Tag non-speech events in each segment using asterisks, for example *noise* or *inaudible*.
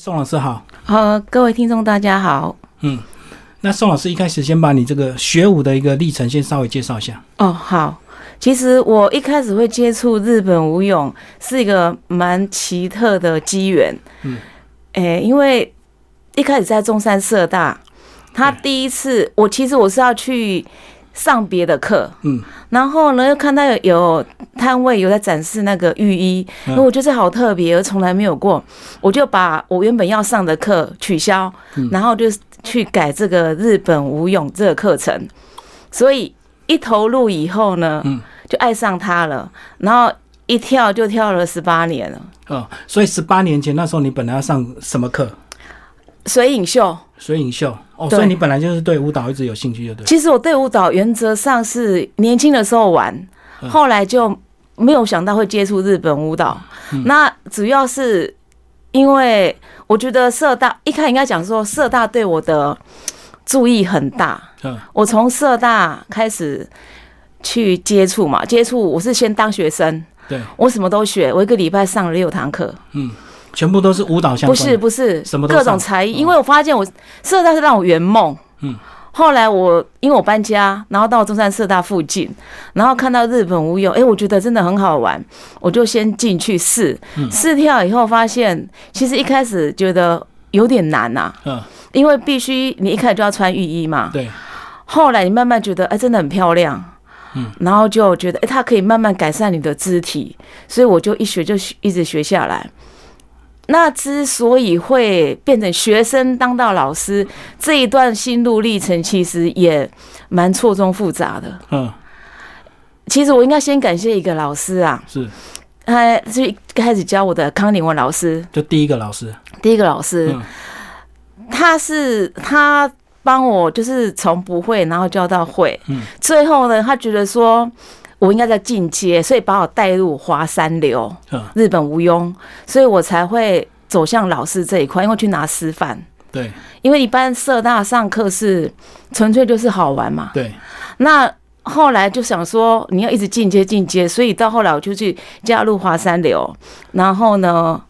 宋老师好，呃，各位听众大家好。嗯，那宋老师一开始先把你这个学武的一个历程先稍微介绍一下。哦，好。其实我一开始会接触日本武勇是一个蛮奇特的机缘。嗯，诶，因为一开始在中山社大，他第一次我其实我是要去。上别的课，嗯，然后呢，又看到有摊位有在展示那个浴衣，因为我觉得好特别，从来没有过，我就把我原本要上的课取消，然后就去改这个日本舞泳这个课程，所以一投入以后呢，嗯，就爱上它了，然后一跳就跳了十八年了。哦，所以十八年前那时候你本来要上什么课？水影秀。水影秀哦，所以你本来就是对舞蹈一直有兴趣，就对。其实我对舞蹈原则上是年轻的时候玩，后来就没有想到会接触日本舞蹈。那主要是因为我觉得社大一开始应该讲说社大对我的注意很大。嗯，我从社大开始去接触嘛，接触我是先当学生，对我什么都学，我一个礼拜上了六堂课。嗯。全部都是舞蹈相关，不是不是，什么各种才艺。因为我发现我社大是让我圆梦。嗯，后来我因为我搬家，然后到中山社大附近，然后看到日本舞友，哎，我觉得真的很好玩，我就先进去试。试跳以后发现，其实一开始觉得有点难呐。嗯，因为必须你一开始就要穿浴衣嘛。对。后来你慢慢觉得，哎，真的很漂亮。嗯。然后就觉得，哎，它可以慢慢改善你的肢体，所以我就一学就一直学下来。那之所以会变成学生当到老师，这一段心路历程其实也蛮错综复杂的。嗯，其实我应该先感谢一个老师啊，是，他是开始教我的康宁文老师，就第一个老师，第一个老师，他是他帮我就是从不会然后教到会，嗯，最后呢，他觉得说。我应该在进阶，所以把我带入华山流，日本无庸，所以我才会走向老师这一块，因为去拿师范。对，因为一般社大上课是纯粹就是好玩嘛。对。那后来就想说，你要一直进阶进阶，所以到后来我就去加入华山流，然后呢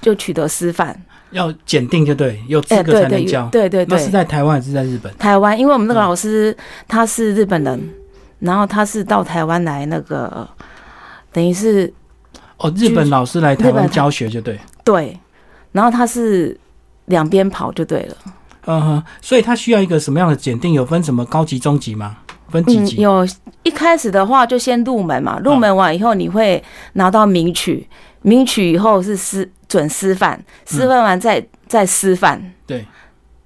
就取得师范。要检定就对，有资格才能教。对对对。那是在台湾还是在日本？台湾，因为我们那个老师他是日本人。然后他是到台湾来，那个等于是哦，日本老师来台湾教学就对对，然后他是两边跑就对了，嗯哼，所以他需要一个什么样的检定？有分什么高级、中级吗？分几级？有一开始的话就先入门嘛，入门完以后你会拿到名曲，名曲以后是师准师范，师范完再再师范，对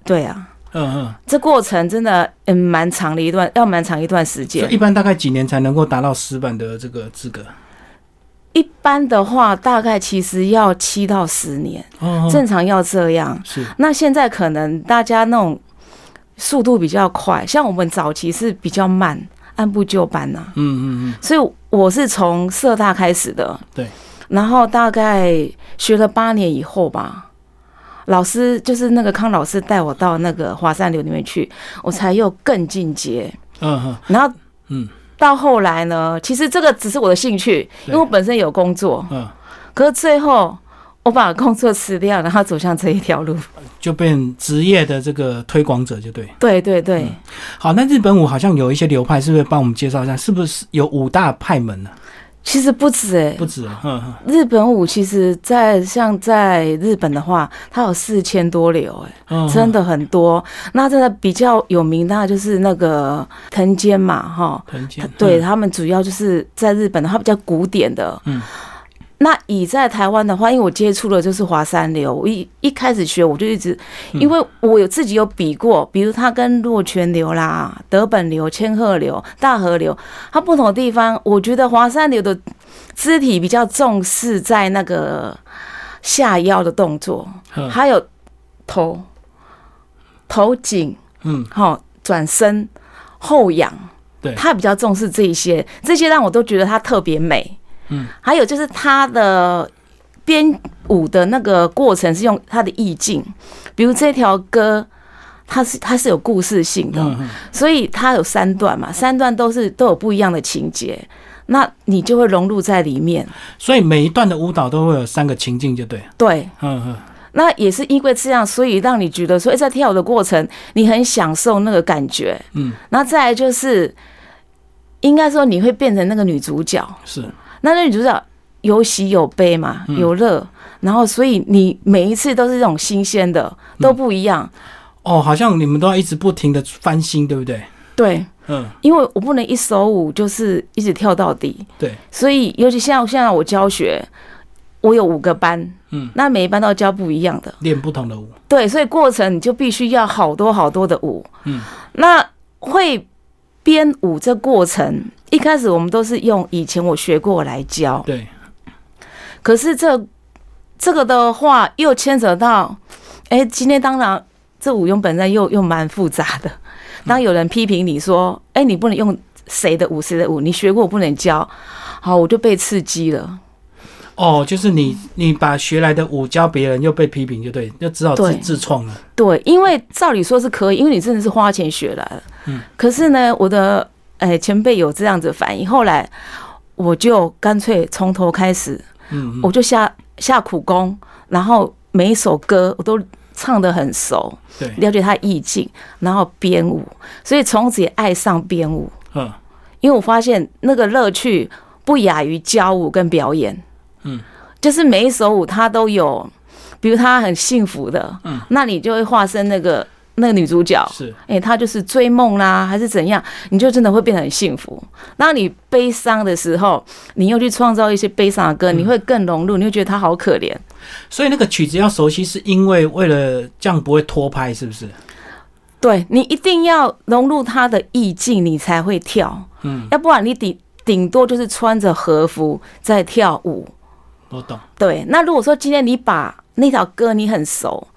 对啊。嗯嗯，这过程真的嗯蛮长的一段，要蛮长一段时间。一般大概几年才能够达到石板的这个资格？一般的话，大概其实要七到十年，正常要这样。是。那现在可能大家那种速度比较快，像我们早期是比较慢，按部就班呐。嗯嗯嗯。所以我是从社大开始的。对。然后大概学了八年以后吧。老师就是那个康老师带我到那个华山流里面去，我才又更进阶。嗯哼，然后嗯，到后来呢，其实这个只是我的兴趣，因为我本身有工作。嗯，可是最后我把工作辞掉，然后走向这一条路，就变职业的这个推广者，就对。对对对。好，那日本舞好像有一些流派，是不是帮我们介绍一下？是不是有五大派门呢？其实不止哎，不止。日本舞其实，在像在日本的话，它有四千多流哎，真的很多。那真的比较有名，那就是那个藤间嘛，哈，藤间，对他们主要就是在日本的话比较古典的。嗯。那以在台湾的话，因为我接触的就是华山流，我一一开始学我就一直，因为我有自己有比过，比如它跟洛泉流啦、德本流、千鹤流、大河流，它不同的地方，我觉得华山流的肢体比较重视在那个下腰的动作，还有头头颈，嗯，好转身后仰，对，它比较重视这一些，这些让我都觉得它特别美。嗯，还有就是他的编舞的那个过程是用他的意境，比如这条歌，它是它是有故事性的，所以它有三段嘛，三段都是都有不一样的情节，那你就会融入在里面。所以每一段的舞蹈都会有三个情境，就对。对，嗯嗯。那也是因为这样，所以让你觉得说，哎，在跳舞的过程，你很享受那个感觉。嗯，然后再来就是，应该说你会变成那个女主角。是，那那女主角有喜有悲嘛，嗯有乐，然后所以你每一次都是这种新鲜的，都不一样。哦，好像你们都要一直不停的翻新，对不对？对，嗯，因为我不能一首舞就是一直跳到底，对，所以尤其像现在我教学，我有五个班，嗯，那每一班都要教不一样的。练不同的舞，对，所以过程你就必须要好多好多的舞。嗯，那会编舞这过程，一开始我们都是用以前我学过来教，对，可是这这个的话又牵扯到，哎、今天当然这舞用本身又又蛮复杂的。当有人批评你说，哎、你不能用谁的舞谁的舞，你学过我不能教，好，我就被刺激了。哦，就是你你把学来的舞教别人，又被批评，就对，就只好自对自创了。对，因为照理说是可以，因为你真的是花钱学来了。嗯。可是呢，我的哎前辈有这样子反应，后来我就干脆从头开始，嗯嗯，我就下下苦功，然后每一首歌我都唱得很熟，对，了解他意境，然后编舞，所以从此也爱上编舞。嗯，因为我发现那个乐趣不亚于教舞跟表演。嗯，就是每一首舞它都有，比如她很幸福的，嗯，那你就会化身那个那个女主角，是，哎、她就是追梦啦，还是怎样，你就真的会变得很幸福。当你悲伤的时候，你又去创造一些悲伤的歌，嗯你会更融入，你会觉得她好可怜。所以那个曲子要熟悉，是因为为了这样不会拖拍，是不是？对你一定要融入她的意境，你才会跳，嗯，要不然你顶顶多就是穿着和服在跳舞。我懂。对，那如果说今天你把那条歌你很熟，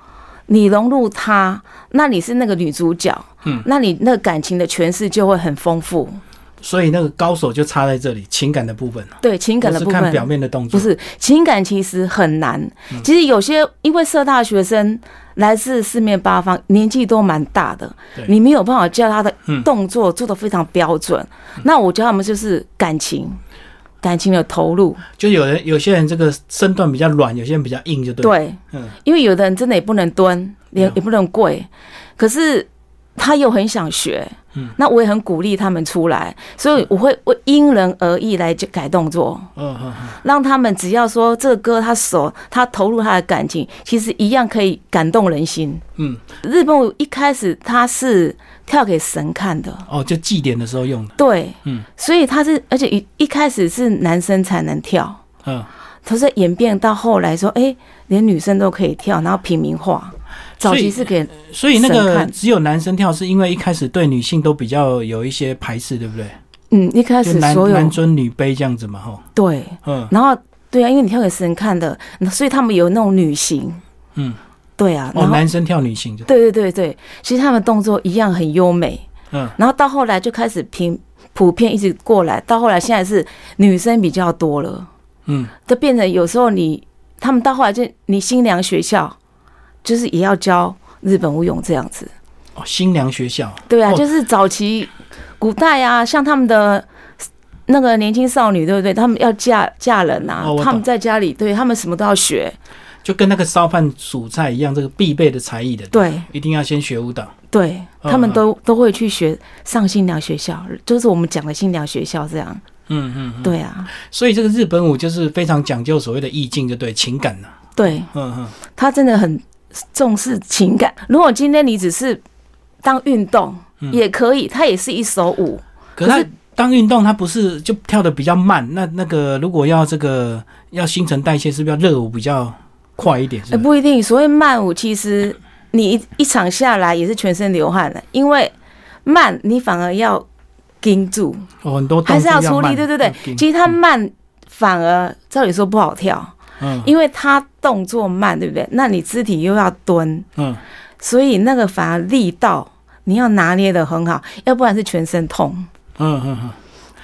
你融入它，那你是那个女主角，嗯，那你那个感情的诠释就会很丰富。所以那个高手就差在这里，情感的部分，对情感的部分是看表，面的动作。不，是情感其实很难。嗯其实有些因为社大学生来自四面八方，年纪都蛮大的，你没有办法叫他的嗯动作做的非常标准。那我教他们就是感情，感情的投入。就有人有些人这个身段比较软，有些人比较硬，就对。，对，嗯，因为有的人真的也不能蹲，也也不能跪，可是他又很想学，嗯，那我也很鼓励他们出来，所以我会我因人而异来改动作，嗯让他们只要说这个歌他手他投入他的感情，其实一样可以感动人心。嗯，日本舞一开始他是跳给神看的，哦，就祭典的时候用的。对，嗯，所以他是而且一一开始是男生才能跳。嗯，它是演变到后来说，哎、连女生都可以跳，然后平民化。早期是给所以那个只有男生跳，是因为一开始对女性都比较有一些排斥，对不对？嗯，一开始所有男尊女卑这样子嘛，吼。对，嗯。然后对啊，因为你跳给神看的，所以他们有那种女型，嗯，对啊，哦，男生跳女性就，对对对对，其实他们动作一样很优美，嗯，然后到后来就开始平普遍一直过来，到后来现在是女生比较多了，嗯，就变成有时候你他们到后来就你新娘学校就是也要教日本舞泳这样子。哦，新娘学校，对啊，哦就是早期古代啊，像他们的那个年轻少女，对不对？他们要嫁嫁人啊，哦他们在家里，对他们什么都要学。就跟那个烧饭煮菜一样，这个必备的才艺的，对一定要先学舞蹈。对，嗯他们都都会去学上新娘学校，就是我们讲的新娘学校这样。嗯嗯嗯。对啊，所以这个日本舞就是非常讲究所谓的意境，就对情感呐、对嗯嗯，他真的很重视情感。如果今天你只是当运动嗯也可以，它也是一首舞。可是当运动，它不是就跳的比较慢？那那个如果要这个要新陈代谢，是不是要热舞比较快一点？不一定。所谓慢舞，其实你一一场下来也是全身流汗的，因为慢你反而要盯住，哦，很多动还是要慢要出力。对对对，其实它慢反而照理说不好跳，嗯因为它动作慢，对不对？那你肢体又要蹲，嗯，所以那个反而力道你要拿捏的很好，要不然是全身痛。嗯嗯嗯，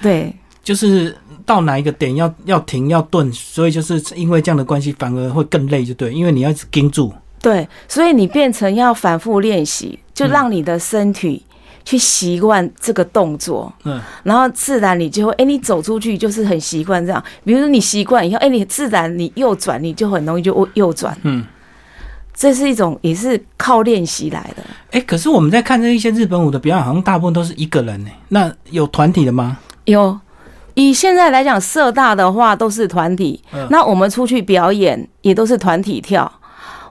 对就是到哪一个点要要停要顿，所以就是因为这样的关系，反而会更累，就对，因为你要一直盯住。对，所以你变成要反复练习，就让你的身体去习惯这个动作。嗯然后自然你就会，哎、你走出去就是很习惯这样。比如说你习惯以后，哎、你自然你右转，你就很容易就右转。嗯，这是一种也是靠练习来的。哎，可是我们在看这一些日本舞的表演，好像大部分都是一个人呢。那有团体的吗？有，以现在来讲，社大的话都是团体。那我们出去表演也都是团体跳。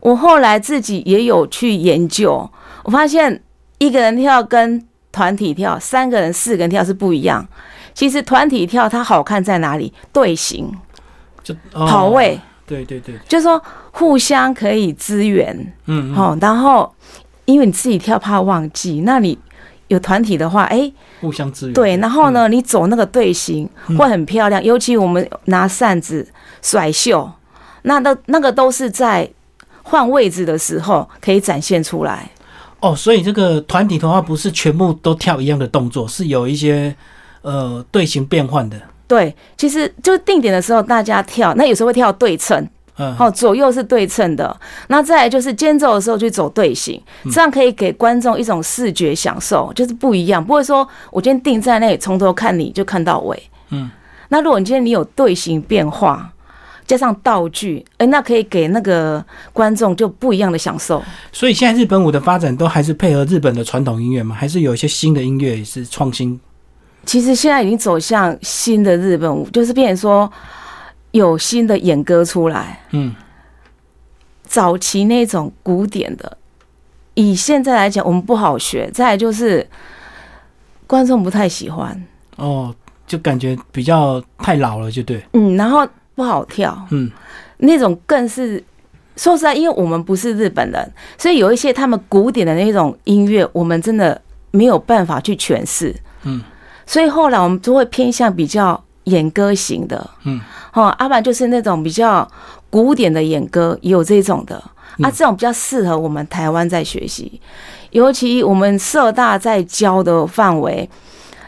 我后来自己也有去研究，我发现一个人跳跟团体跳、三个人、四个人跳是不一样。其实团体跳它好看在哪里？队形，就跑位。对对对，就是说互相可以支援，嗯，好，然后因为你自己跳怕忘记，那你有团体的话，哎，互相支援，对，然后呢，你走那个队形会很漂亮，尤其我们拿扇子甩袖，那那那个都是在换位置的时候可以展现出来。哦，所以这个团体的话，不是全部都跳一样的动作，是有一些呃队形变换的。对，其实就定点的时候，大家跳，那有时候会跳对称，嗯，好，左右是对称的。那再来就是间奏的时候去走队形，这样可以给观众一种视觉享受，就是不一样，不会说我今天定在那里，从头看你就看到尾，嗯。那如果你今天你有队形变化，加上道具，哎，那可以给那个观众就不一样的享受。所以现在日本舞的发展都还是配合日本的传统音乐吗？还是有一些新的音乐也是创新？其实现在已经走向新的日本舞，就是变成说有新的演歌出来。嗯，早期那种古典的，以现在来讲，我们不好学。再来就是观众不太喜欢。哦，就感觉比较太老了，就对。嗯，然后不好跳。嗯，那种更是说实在，因为我们不是日本人，所以有一些他们古典的那种音乐，我们真的没有办法去诠释。嗯。所以后来我们就会偏向比较演歌型的，嗯，哦，阿板就是那种比较古典的演歌，也有这种的，啊，这种比较适合我们台湾在学习，尤其我们社大在教的范围，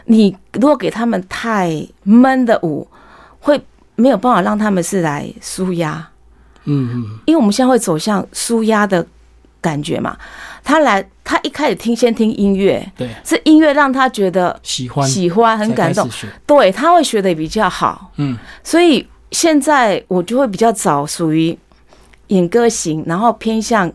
你如果给他们太闷的舞，会没有办法让他们是来舒压，嗯嗯，因为我们现在会走向舒压的感觉嘛。他来，他一开始听先听音乐，对，是音乐让他觉得喜欢，喜欢很感动，对，他会学的比较好，嗯，所以现在我就会比较早属于演歌型，然后偏向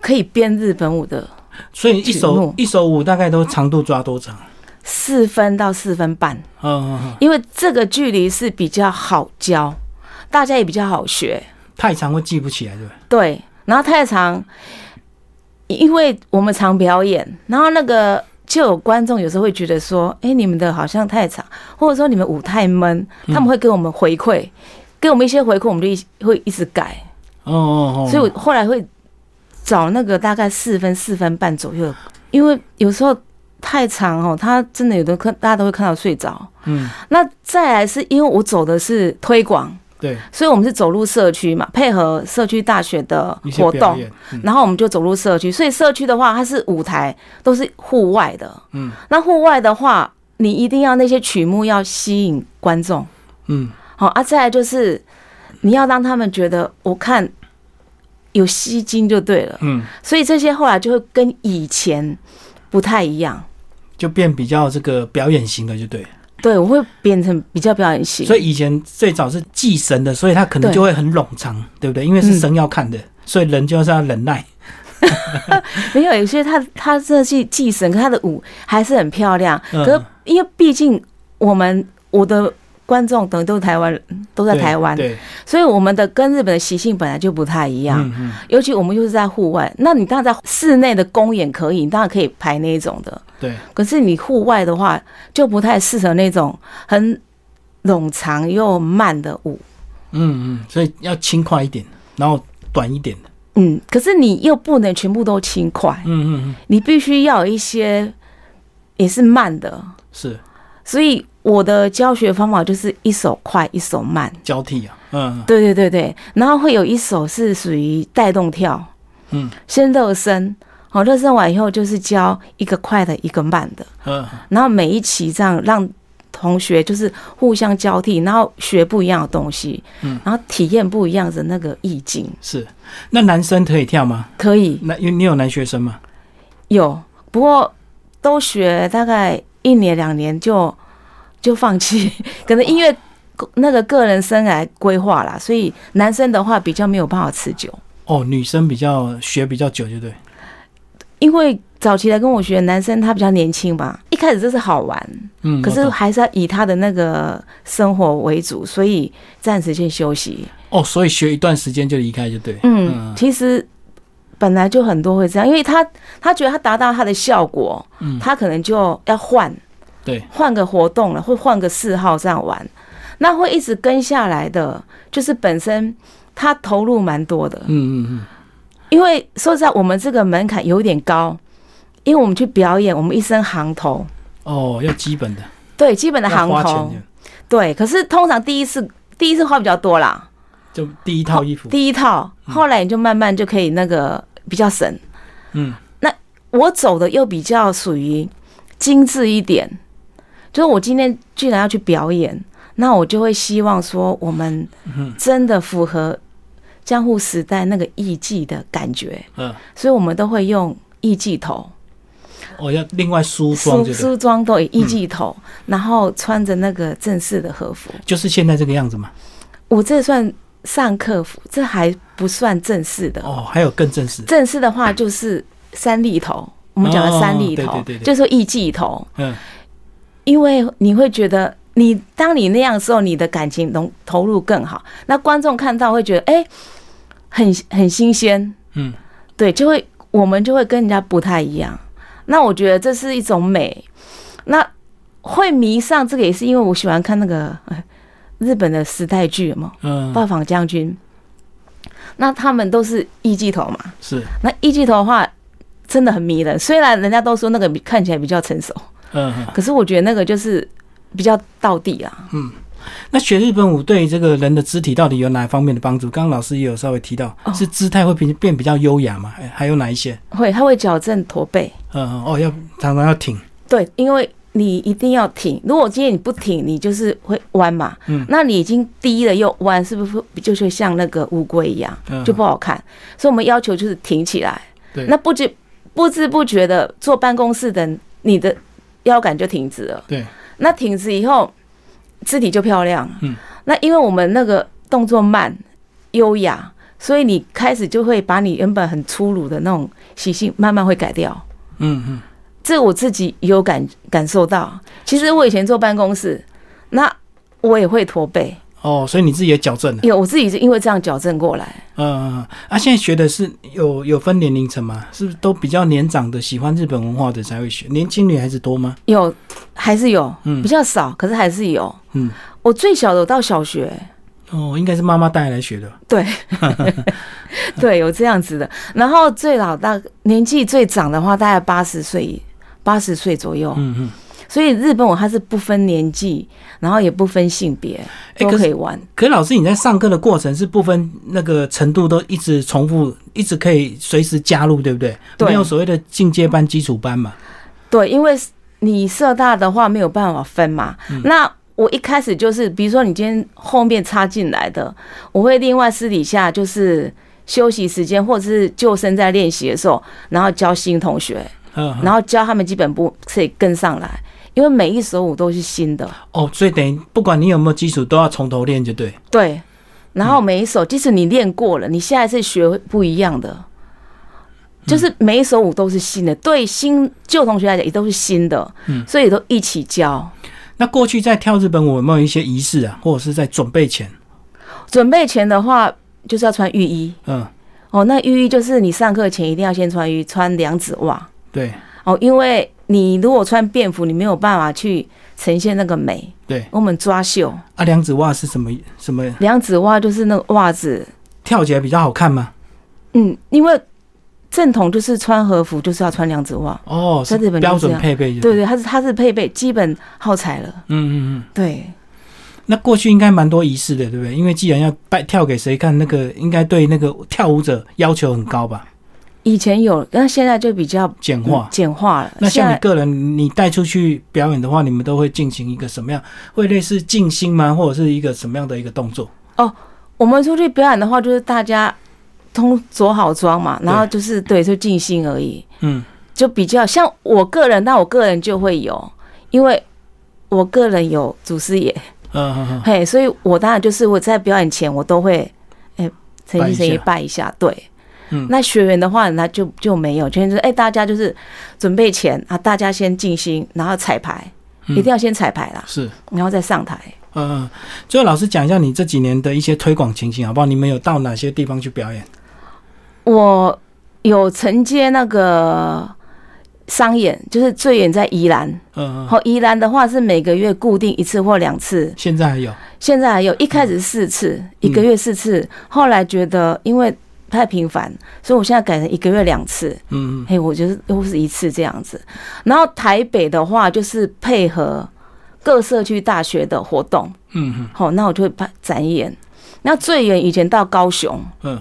可以编日本舞的，所以一首一首舞大概都长度抓多长？四分到四分半，嗯嗯，因为这个距离是比较好教，大家也比较好学，太长会记不起来，对吧？对，然后太长。因为我们常表演，然后那个就有观众有时候会觉得说：“哎，你们的好像太长，或者说你们舞太闷。”他们会给我们回馈，给我们一些回馈，我们就一会一直改。哦哦哦！所以我后来会找那个大概四分、四分半左右，因为有时候太长哦，他真的有的看大家都会看到睡着。嗯，那再来是因为我走的是推广。对，所以我们是走入社区嘛，配合社区大学的活动，然后我们就走入社区。所以社区的话，它是舞台都是户外的，嗯，那户外的话，你一定要那些曲目要吸引观众，嗯，好啊。再来就是你要让他们觉得我看有吸睛就对了，嗯，所以这些后来就会跟以前不太一样，就变比较这个表演型的，就对。对，我会变成比较表演型。所以以前最早是祭神的，所以他可能就会很冗长，对不对？因为是神要看的，所以人就是要忍耐。*laughs* 没有，有些他他这是祭神，可他的舞还是很漂亮。可因为毕竟我们我的。观众等都是台湾人，都在台湾，对，所以我们的跟日本的习性本来就不太一样。嗯尤其我们又是在户外，那你当然在室内的公演可以，你当然可以排那种的。对。可是你户外的话，就不太适合那种很冗长又慢的舞。嗯嗯，所以要轻快一点，然后短一点的。嗯，可是你又不能全部都轻快。嗯嗯嗯。你必须要有一些也是慢的。是。所以。我的教学方法就是一手快，一手慢，交替啊，嗯，对对对对，然后会有一手是属于带动跳，嗯，先热身，好，热身完以后就是教一个快的，一个慢的，嗯，然后每一期这样让同学就是互相交替，然后学不一样的东西，嗯，然后体验不一样的那个意境。是，那男生可以跳吗？可以。那因为你有男学生吗？有，不过都学大概一年两年就。就放弃，*laughs* 可能因为那个个人生来规划啦，所以男生的话比较没有办法持久。哦，女生比较学比较久，就对。因为早期来跟我学男生他比较年轻吧，一开始就是好玩，嗯，可是还是要以他的那个生活为主，所以暂时先休息。哦，所以学一段时间就离开，就对。嗯，其实本来就很多会这样，因为他他觉得他达到他的效果，嗯他可能就要换对，换个活动了，会换个嗜好这样玩。那会一直跟下来的，就是本身他投入蛮多的，嗯嗯嗯，因为说实在，我们这个门槛有点高，因为我们去表演，我们一身行头，哦，要基本的，对，基本的行头，对。可是通常第一次第一次花比较多啦，就第一套衣服。第一套，后来你就慢慢就可以那个比较省。嗯，那我走的又比较属于精致一点，就是我今天既然要去表演，那我就会希望说我们嗯真的符合江户时代那个艺伎的感觉，嗯，所以我们都会用艺伎头。哦，要另外梳妆，梳妆都以艺伎头，然后穿着那个正式的和服。就是现在这个样子吗。我这算上客服，这还不算正式的。哦，还有更正式。正式的话就是三立头，我们讲的三立头，哦对对对对就是说艺伎头，嗯，因为你会觉得你当你那样的时候，你的感情能投入更好，那观众看到会觉得哎、很很新鲜，嗯，对，就会我们就会跟人家不太一样。那我觉得这是一种美。那会迷上这个也是因为我喜欢看那个呃日本的时代剧嘛，嗯《报访将军》。那他们都是艺伎头嘛，是，那艺伎头的话真的很迷人。虽然人家都说那个比看起来比较成熟，嗯嗯。可是我觉得那个就是比较到地啊。嗯那学日本舞对这个人的肢体到底有哪方面的帮助？刚刚老师也有稍微提到，哦是姿态会变变比较优雅嘛？哎还有哪一些？会，它会矫正驼背。嗯嗯哦，要常常要挺。对，因为你一定要挺。如果今天你不挺，你就是会弯嘛。嗯那你已经低了又弯，是不是就是像那个乌龟一样，嗯，就不好看？所以我们要求就是挺起来。对那不知不知不觉的坐办公室的，你的腰杆就挺直了。对，那挺直以后，肢体就漂亮。嗯，那因为我们那个动作慢、优雅，所以你开始就会把你原本很粗鲁的那种习性慢慢会改掉。嗯嗯，这我自己有感感受到。其实我以前坐办公室，那我也会驼背，哦，所以你自己也矫正了。有我自己是因为这样矫正过来。嗯啊，现在学的是有有分年龄层吗？是不是都比较年长的喜欢日本文化的才会学？年轻女孩子多吗？有还是有，嗯比较少，可是还是有。嗯，我最小的有到小学，哦，应该是妈妈带来学的。对，*laughs* 对，有这样子的。然后最老大年纪最长的话，大概八十岁，八十岁左右。嗯嗯。所以日本舞它是不分年纪，然后也不分性别，都哎可以玩。可是老师，你在上课的过程是不分那个程度都一直重复，一直可以随时加入，对不对？对没有所谓的进阶班、基础班嘛。对，因为你社大的话没有办法分嘛。嗯那我一开始就是，比如说你今天后面插进来的，我会另外私底下就是休息时间或者是救生在练习的时候，然后教新同学，然后教他们基本步可以跟上来，因为每一首舞都是新的。哦，所以等于不管你有没有基础，都要从头练，就对。对，然后每一首，即使你练过了，你下一次学不一样的，就是每一首舞都是新的。对新旧同学来讲，也都是新的，嗯所以都一起教。那过去在跳日本舞有没有一些仪式啊，或者是在准备前？准备前的话，就是要穿浴衣嗯，哦。那浴衣就是你上课前一定要先穿浴，穿两指袜对哦，因为你如果穿便服，你没有办法去呈现那个美。对。我们抓袖，啊，两指袜是什么什么？两指袜就是那个袜子，跳起来比较好看吗？嗯，因为正统就是穿和服就是要穿两指袜。哦，是在日本标准配备就对对，它是它是配备基本耗材了。嗯嗯嗯。对，那过去应该蛮多仪式的，对不对？因为既然要拜跳给谁看，那个应该对那个跳舞者要求很高吧？以前有，那现在就比较简化嗯。简化了。那像你个人，你带出去表演的话，你们都会进行一个什么样？会类似静心吗？或者是一个什么样的一个动作？哦我们出去表演的话，就是大家通着好妆嘛，然后就是对，就静心而已，嗯，就比较像我个人，那我个人就会有，因为我个人有祖师爷，嗯嗯嗯，嘿，所以我当然就是我在表演前我都会，哎，诚心诚意拜一下，对，嗯。那学员的话，那就就没有，就是哎、大家就是准备前啊，大家先静心，然后彩排，嗯。一定要先彩排啦，是，然后再上台。嗯，最后老师讲一下你这几年的一些推广情形好不好？你们有到哪些地方去表演？我有承接那个商演，就是最远在宜兰，嗯嗯，好，宜兰的话是每个月固定一次或两次，现在还有，现在还有一开始四次，一个月四次，后来觉得因为太频繁，所以我现在改成一个月两次。嗯嗯嘿，我觉得又是一次这样子。然后台北的话，就是配合各社区大学的活动，嗯嗯好，那我就会办展演。那最远以前到高雄，嗯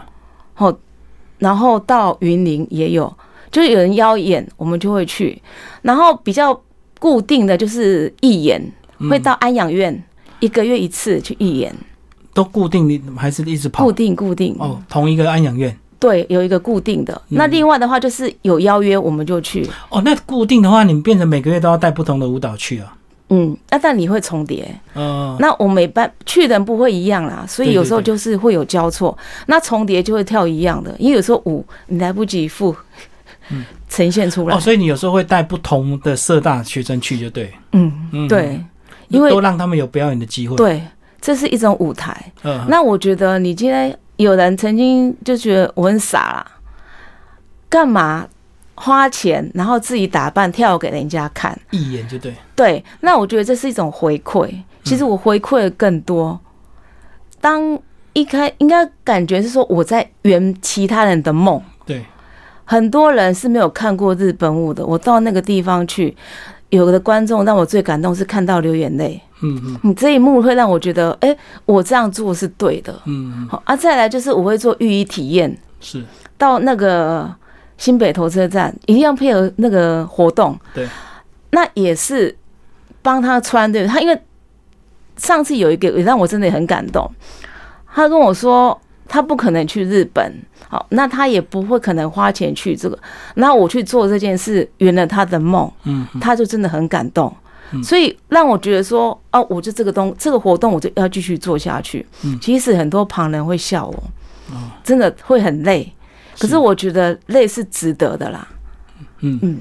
然后到云林也有，就是有人邀演，我们就会去。然后比较固定的就是义演，嗯，会到安养院一个月一次去义演，都固定，你还是一直跑固？定固定。哦，同一个安养院。对，有一个固定的。嗯那另外的话就是有邀约我们就去，哦，那固定的话，你们变成每个月都要带不同的舞蹈去啊？嗯，那但你会重叠。嗯，那我每班去的人不会一样啦，所以有时候就是会有交错，那重叠就会跳一样的，因为有时候舞你来不及复嗯呈现出来哦，，所以你有时候会带不同的社大学生去，就对，嗯，嗯，对，因为都让他们有表演的机会。，对，这是一种舞台。嗯，那我觉得你今天有人曾经就觉得我很傻啦，干嘛花钱然后自己打扮跳给人家看？一眼就对，对，那我觉得这是一种回馈。其实我回馈的更多。当一开应该感觉是说我在圆其他人的梦，对，很多人是没有看过日本舞的。我到那个地方去，有的观众让我最感动是看到流眼泪。嗯嗯。你这一幕会让我觉得，哎、我这样做是对的。嗯嗯，好啊，再来就是我会做浴衣体验，是，到那个新北投车站一定要配合那个活动。对，那也是帮他穿对，他因为上次有一个也让我真的很感动，他跟我说他不可能去日本，好，那他也不会可能花钱去这个，那我去做这件事圆了他的梦，嗯嗯。他就真的很感动。嗯所以让我觉得说，哦，我就这个东这个活动，我就要继续做下去。嗯其实很多旁人会笑我，哦真的会很累。可是是我觉得累是值得的啦。嗯嗯，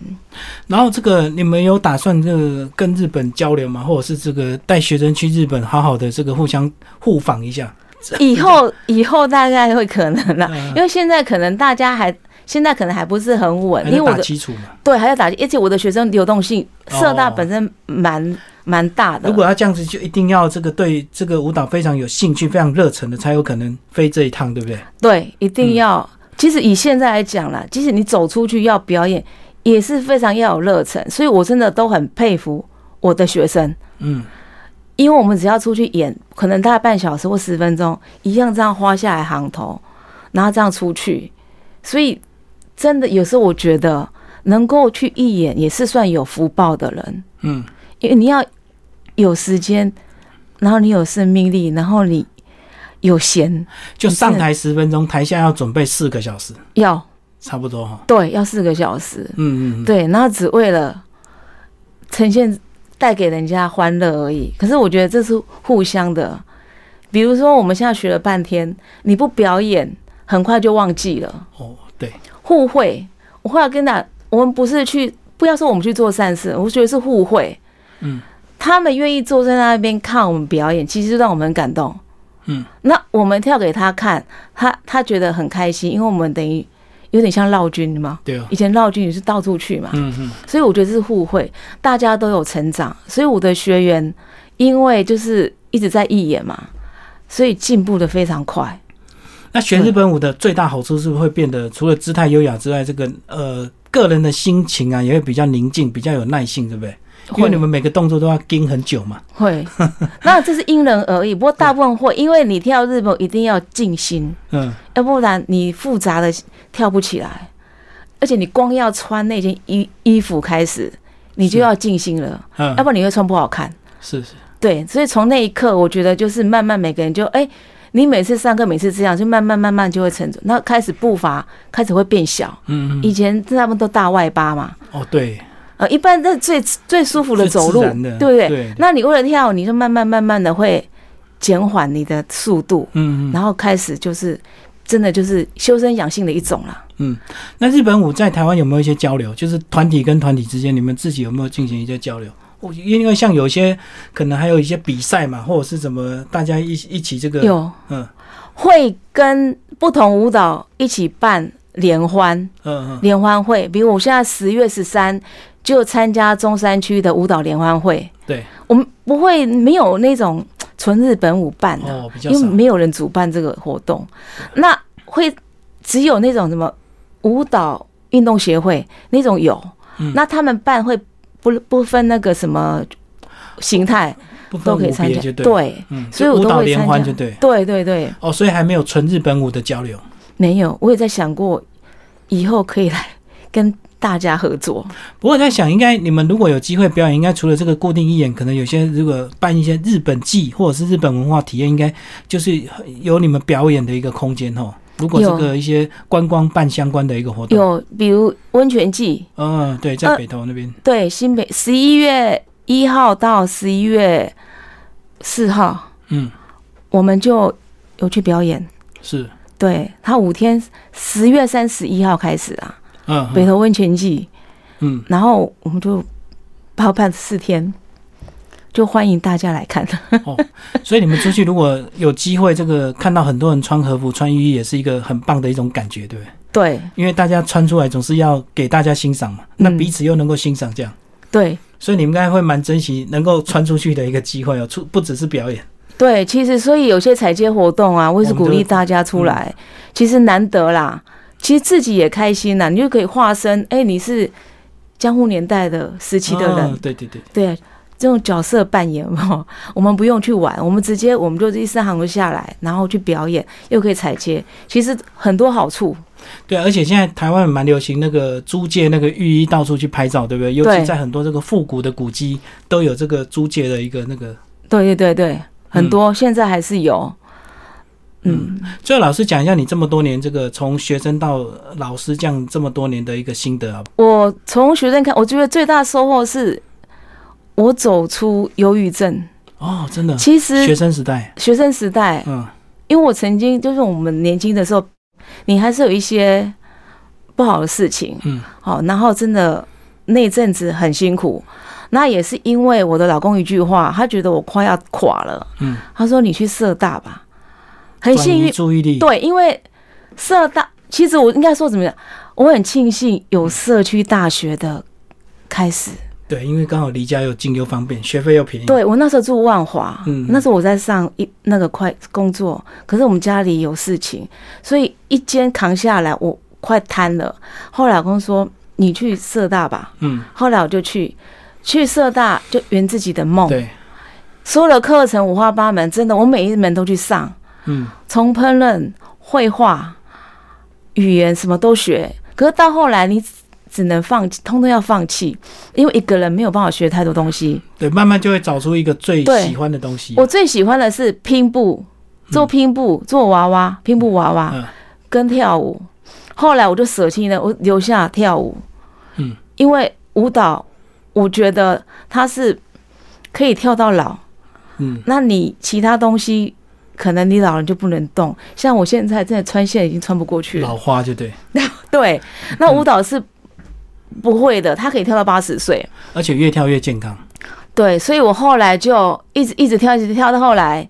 然后这个你们有打算这个跟日本交流吗？或者是这个带学生去日本好好的这个互相互访一下？以后以后大概会可能啦，嗯因为现在可能大家还现在可能还不是很稳，因为我的基础嘛？对还要打，而且我的学生流动性，哦社大本身蛮蛮大的。如果要这样子，就一定要这个对这个舞蹈非常有兴趣、非常热忱的，才有可能飞这一趟，对不对？对，一嗯定要。其实以现在来讲啦，即使你走出去要表演，也是非常要有热忱。所以我真的都很佩服我的学生，嗯，因为我们只要出去演，可能大概半小时或十分钟，一样这样花下来行头，然后这样出去。所以真的有时候我觉得能够去义演也是算有福报的人，嗯，因为你要有时间，然后你有生命力，然后你有闲，就上台十分钟，台下要准备四个小时，要差不多哈。对要四个小时。嗯嗯嗯，对，然后只为了呈现带给人家欢乐而已。可是我觉得这是互相的。比如说，我们现在学了半天，你不表演，很快就忘记了。哦，对，互惠，我后来跟他，我们不是去，不要说我们去做善事，我觉得是互惠。嗯，他们愿意坐在那边看我们表演，其实让我们很感动。嗯，那我们跳给他看，他他觉得很开心，因为我们等于有点像绕军嘛。对啊，以前绕军也是到处去嘛，嗯嗯，所以我觉得这是互惠，大家都有成长。所以我的学员因为就是一直在义演嘛，所以进步的非常快。那学日本舞的最大好处是不是会变得除了姿态优雅之外，这个呃个人的心情啊也会比较宁静，比较有耐性，对不对？因为你们每个动作都要盯很久嘛。会，*laughs* 那这是因人而异。不过大部分会，因为你跳日本一定要静心，嗯，要不然你复杂的跳不起来。而且你光要穿那件衣衣服开始，你就要静心了，嗯要不然你会穿不好看。是是，对，所以从那一刻，我觉得就是慢慢每个人就哎、你每次上课每次这样，就慢慢慢慢就会成长。那开始步伐开始会变小，嗯嗯，以前他们都大外八嘛，哦对，呃，一般这最最舒服的走路，对不对？对那你为了跳，你就慢慢慢慢的会减缓你的速度，嗯嗯，然后开始就是真的就是修身养性的一种了。嗯，那日本舞在台湾有没有一些交流？就是团体跟团体之间，你们自己有没有进行一些交流？我因为像有些可能还有一些比赛嘛，或者是怎么大家一一起这个有。嗯。会跟不同舞蹈一起办联欢。嗯嗯。联欢会，比如我现在十月十三就参加中山区的舞蹈联欢会，对。我们不会没有那种纯日本舞办的、因为没有人主办这个活动，那会只有那种什么舞蹈运动协会那种有，嗯。那他们办会不不分那个什么形态都可以参加，对，嗯，所以舞蹈联都会参加欢就对对对对，哦，所以还没有纯日本舞的交流。没有，我也在想过以后可以来 *laughs* 跟大家合作，不过我在想，应该你们如果有机会表演，应该除了这个固定一演，可能有些如果办一些日本季或者是日本文化体验，应该就是有你们表演的一个空间哦。如果这个一些观光办相关的一个活动，有比如温泉季，嗯，对，在呃北投那边，对，新北十一月一号到十一月四号，嗯，我们就有去表演。是，对他五天，十月三十一号开始啊，嗯，北投温泉季，嗯，然后我们就包办四天，就欢迎大家来看。*laughs* 哦，所以你们出去如果有机会，这个看到很多人穿和服、穿浴衣，也是一个很棒的一种感觉，对不对？对。因为大家穿出来总是要给大家欣赏嘛，那嗯彼此又能够欣赏，这样，对。所以你们应该会蛮珍惜能够穿出去的一个机会哦，出不只是表演，对，其实所以有些彩街活动啊，我也是鼓励大家出来，其实难得啦。其实自己也开心啦，你就可以化身，哎、你是江户年代的时期的人，哦对对对，对，这种角色扮演嘛，*laughs* 我们不用去玩，我们直接我们就一身行就下来，然后去表演，又可以踩街，其实很多好处。对，而且现在台湾蛮流行那个租借那个浴衣到处去拍照，对不对？尤其在很多这个复古的古迹都有这个租借的一个那个。对对对对，很多、现在还是有。嗯，最后老师讲一下你这么多年这个从学生到老师这样这么多年的一个心得啊。我从学生看，我觉得最大收获是，我走出忧郁症。哦，真的，其实学生时代，学生时代，嗯，因为我曾经就是我们年轻的时候，你还是有一些不好的事情，嗯，好，然后真的那阵子很辛苦，那也是因为我的老公一句话，他觉得我快要垮了，嗯，他说你去社大吧，很幸运，注意力，对，因为社大其实我应该说怎么样，我很庆幸有社区大学的开始，对，因为刚好离家又近又方便，学费又便宜，，对我那时候住万华，嗯。那时候我在上一那个快工作，可是我们家里有事情，所以一间扛下来，我快瘫了。后来老公说你去社大吧，嗯，后来我就去，去社大就圆自己的梦，对，所有的课程五花八门，真的我每一门都去上，嗯，从烹饪、绘画、语言什么都学。可是到后来你只能放弃，通通要放弃，因为一个人没有办法学太多东西。对，慢慢就会找出一个最喜欢的东西。我最喜欢的是拼布，做拼布，做娃娃，拼布娃娃嗯跟跳舞。后来我就舍弃了，我留下跳舞。嗯，因为舞蹈，我觉得它是可以跳到老。嗯，那你其他东西，可能你老人就不能动。像我现在真的穿线已经穿不过去了。老花就对，*laughs* 对，那舞蹈是不会的，他可以跳到八十岁。而且越跳越健康。对，所以我后来就一直一直跳，一直跳到后来，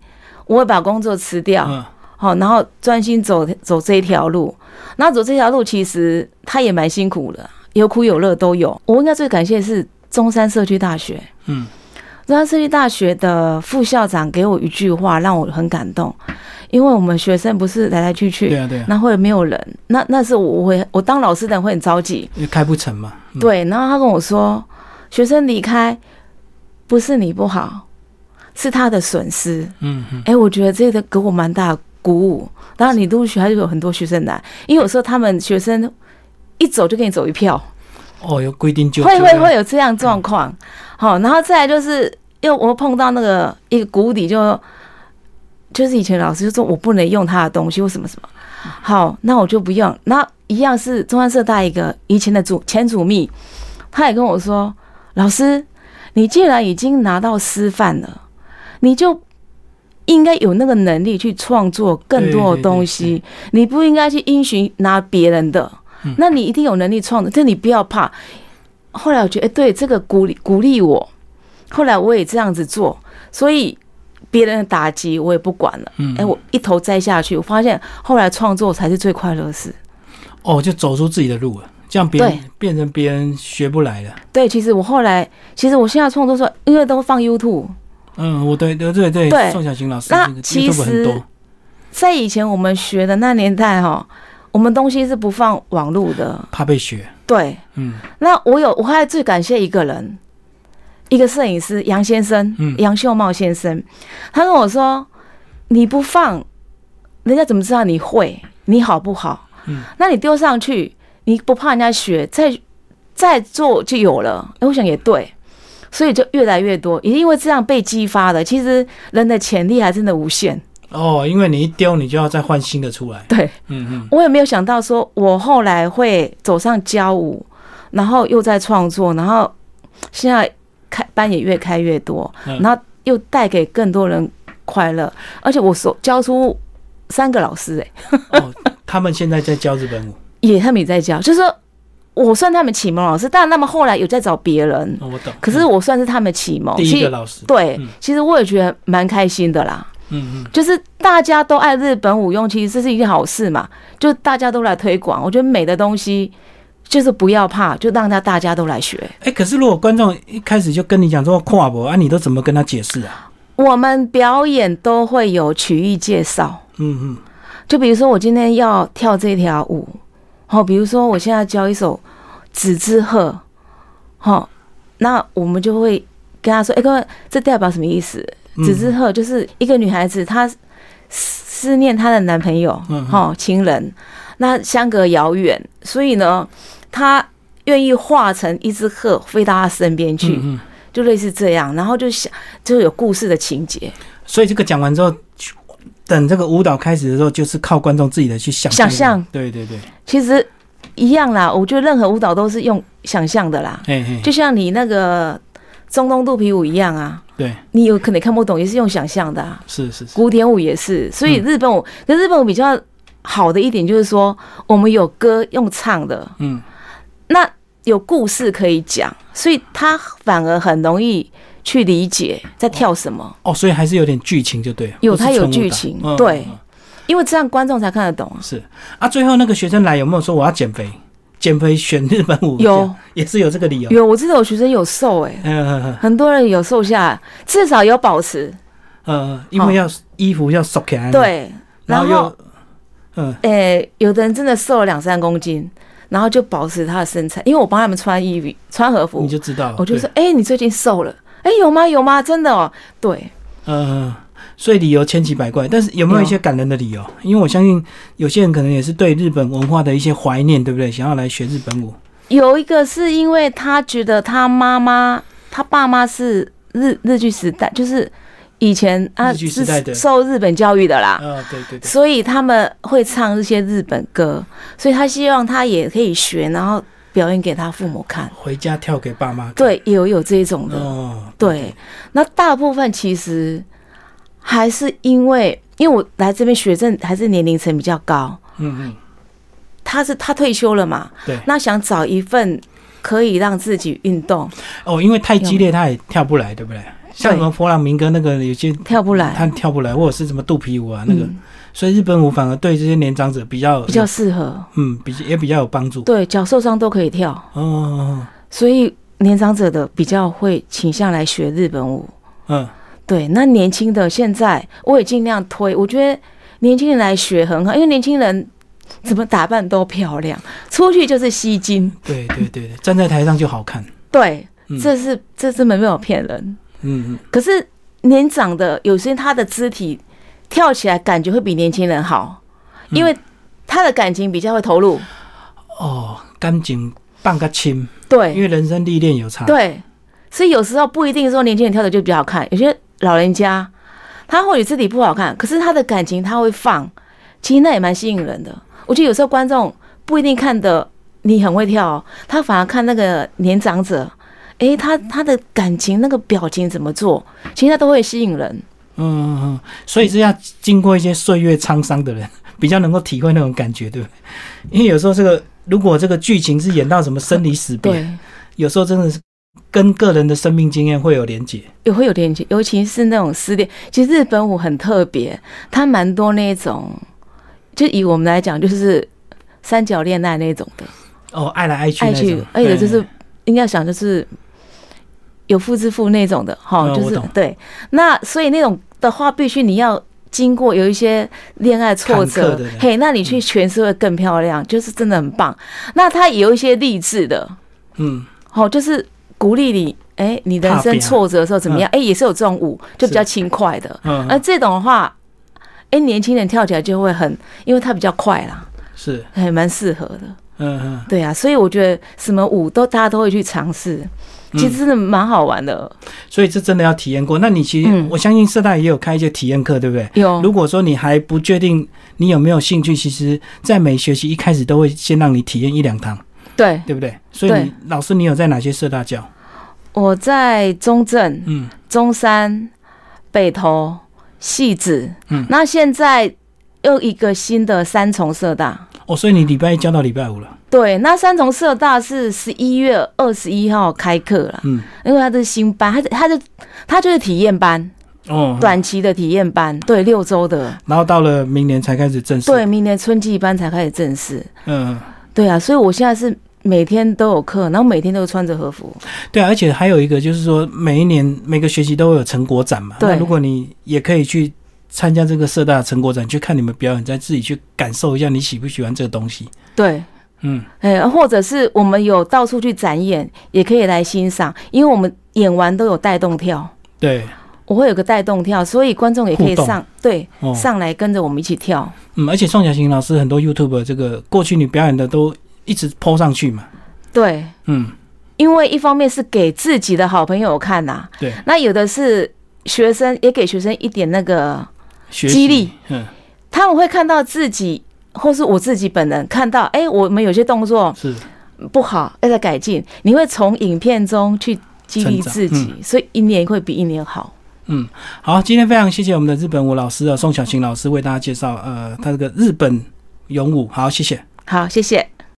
我会把工作辞掉。嗯，好，然后专心走走这一条路。那走这条路其实他也蛮辛苦的，有苦有乐都有。我应该最感谢的是中山社区大学，嗯，中山社区大学的副校长给我一句话，让我很感动。因为我们学生不是来来去去对，啊，对啊，那会没有人，那那是我会我当老师的人会很着急，因为开不成嘛。嗯，对。然后他跟我说，学生离开不是你不好，是他的损失。嗯嗯，哎、我觉得这个给我蛮大的鼓舞。当然，你陆续还是有很多学生来，因为有时候他们学生一走就给你走一票，哦，有规定就会会会有这样状况。好，然后再来就是，又我碰到那个一个谷底就，就是以前老师就说我不能用他的东西或什么什么。好，那我就不用。那一样是中山社大一个以前的主前主秘，他也跟我说，老师，你既然已经拿到师范了，你就应该有那个能力去创作更多的东西，你不应该去因循拿别人的，那你一定有能力创作，但你不要怕。后来我觉得，哎，对，这个鼓励鼓励我，后来我也这样子做，所以别人的打击我也不管了。嗯，哎，我一头栽下去，我发现后来创作才是最快乐的事。哦，就走出自己的路了，这样别人变成别人学不来的。对，其实我后来，其实我现在创作说，因为都放 YouTube。嗯，我对对对对，宋小琴老师那其实，在以前我们学的那年代哈，我们东西是不放网络的，怕被学。对，嗯，那我有，我还最感谢一个人，一个摄影师杨先生，嗯，杨秀茂先生，他跟我说，你不放，人家怎么知道你会，你好不好？嗯，那你丢上去，你不怕人家学，再再做就有了。我想也对，所以就越来越多，也因为这样被激发的。其实人的潜力还真的无限。哦，因为你一丢，你就要再换新的出来。对，嗯嗯，我也没有想到说，我后来会走上交舞，然后又在创作，然后现在开班也越开越多，然后又带给更多人快乐，而且我所教出三个老师，哎，哦，他们现在在教日本舞，*laughs* 也他们也在教，就是说我算他们启蒙老师，但他们后来有在找别人，我懂，可是我算是他们启蒙。第一个老师，对，其实我也觉得蛮开心的啦。嗯嗯，就是大家都爱日本舞用，其实这是一件好事嘛。就大家都来推广，我觉得美的东西就是不要怕，就让他大家都来学。哎，可是如果观众一开始就跟你讲说跨博啊，你都怎么跟他解释啊？我们表演都会有曲艺介绍。嗯嗯，就比如说我今天要跳这条舞，好，比如说我现在教一首《紫之鹤》，好，那我们就会跟他说：“哎，各位，这代表什么意思？”紫之鹤就是一个女孩子，她思念她的男朋友，哈，情人，那相隔遥远，所以呢，她愿意化成一只鹤飞到他身边去，就类似这样，然后就想就有故事的情节。所以这个讲完之后，等这个舞蹈开始的时候，就是靠观众自己的去想想象。对对对，其实一样啦，我觉得任何舞蹈都是用想象的啦，就像你那个。中东肚皮舞一样啊，对，你有可能看不懂，也是用想象的啊。是是是，古典舞也是，所以日本舞，跟日本舞比较好的一点就是说，我们有歌用唱的，嗯，那有故事可以讲，所以他反而很容易去理解在跳什么。哦，所以还是有点剧情就对了，有他有剧情，对，因为这样观众才看得懂。是啊，最后那个学生来有没有说我要减肥？减肥选日本舞有也是有这个理由。有，我知道我学生有瘦哎，嗯很多人有瘦下，来，至少有保持。呃，因为要衣服要收起来。对，然后，嗯，哎，有的人真的瘦了两三公斤，然后就保持他的身材，因为我帮他们穿衣服、穿和服，你就知道。我就说，哎，你最近瘦了？哎，有吗？有吗？真的哦，对，嗯。所以理由千奇百怪，但是有没有一些感人的理由？因为我相信有些人可能也是对日本文化的一些怀念，对不对？想要来学日本舞。有一个是因为他觉得他妈妈、他爸妈是日日剧时代，就是以前啊是受日本教育的啦。啊，对对对。所以他们会唱一些日本歌，所以他希望他也可以学，然后表演给他父母看，回家跳给爸妈。对，有有这种的。哦，对。那大部分其实。还是因为，因为我来这边学证还是年龄层比较高，嗯嗯，他是他退休了嘛，对，那想找一份可以让自己运动哦，因为太激烈他也跳不来，对不对？像什么佛朗明哥那个有些跳不来，他跳不来，或者是什么肚皮舞啊那个，所以日本舞反而对这些年长者比较比较适合，嗯，比也比较有帮助，对，脚受伤都可以跳。哦，所以年长者的比较会倾向来学日本舞，嗯。对，那年轻的现在我也尽量推，我觉得年轻人来学很好，因为年轻人怎么打扮都漂亮，出去就是吸睛。对对对对，站在台上就好看。对，这是这是没有骗人。嗯嗯。可是年长的有些他的肢体跳起来感觉会比年轻人好，因为他的感情比较会投入。哦，感情半个轻。对，因为人生历练有差。对，所以有时候不一定说年轻人跳的就比较好看，有些。老人家，他或许肢体不好看，可是他的感情他会放，其实那也蛮吸引人的。我觉得有时候观众不一定看的你很会跳，他反而看那个年长者，诶，他他的感情那个表情怎么做，其实他都会吸引人。嗯嗯，所以是要经过一些岁月沧桑的人，*laughs* 比较能够体会那种感觉，对不对？因为有时候这个如果这个剧情是演到什么生离死别，有时候真的是跟个人的生命经验会有连结，也会有连结，尤其是那种失恋。其实日本舞很特别，它蛮多那种，就以我们来讲，就是三角恋爱那种的。哦，爱来爱去，爱去，爱的就是应该想就是有夫之妇那种的，哈，就是对。那所以那种。的话，必须你要经过有一些恋爱挫折，嘿，那你去诠释会更漂亮，就是真的很棒。那他也有一些励志的，嗯，好，就是鼓励你，哎，你人生挫折的时候怎么样？哎，也是有这种舞，就比较轻快的。嗯，而这种的话，哎，年轻人跳起来就会很，因为它比较快啦，是，还蛮适合的。嗯嗯，对啊，所以我觉得什么舞都大家都会去尝试。其实真的蛮好玩的，所以这真的要体验过。那你其实我相信社大也有开一些体验课，对不对？有。如果说你还不确定你有没有兴趣，其实，在每学期一开始都会先让你体验一两堂，对对不对？所以你老师，你有在哪些社大教？我在中正、嗯，中山、北投、戏子，嗯，那现在又一个新的三重社大。哦，所以你礼拜一教到礼拜五了。对，那三重社大是十一月二十一号开课了。嗯，因为它是新班，它它就它就是体验班哦，短期的体验班，对，六周的。然后到了明年才开始正式。对，明年春季班才开始正式。嗯，对啊，所以我现在是每天都有课，然后每天都穿着和服。对啊，而且还有一个就是说，每一年每个学期都会有成果展嘛。对，如果你也可以去。参加这个社大成果展，去看你们表演，再自己去感受一下你喜不喜欢这个东西。对，嗯，哎，或者是我们有到处去展演，也可以来欣赏，因为我们演完都有带动跳。对，我会有个带动跳，所以观众也可以上，对，上来跟着我们一起跳。嗯，而且宋小琴老师很多 YouTube 这个过去你表演的都一直 PO 上去嘛。对，嗯，因为一方面是给自己的好朋友看呐，对，那有的是学生，也给学生一点那个。激励，嗯，他们会看到自己，或是我自己本人看到，哎，我们有些动作是。不好，要在改进。你会从影片中去激励自己，所以一年会比一年好。嗯，好，今天非常谢谢我们的日本舞老师啊，宋小琴老师为大家介绍，呃，他这个日本咏武，好，谢谢，好，谢谢。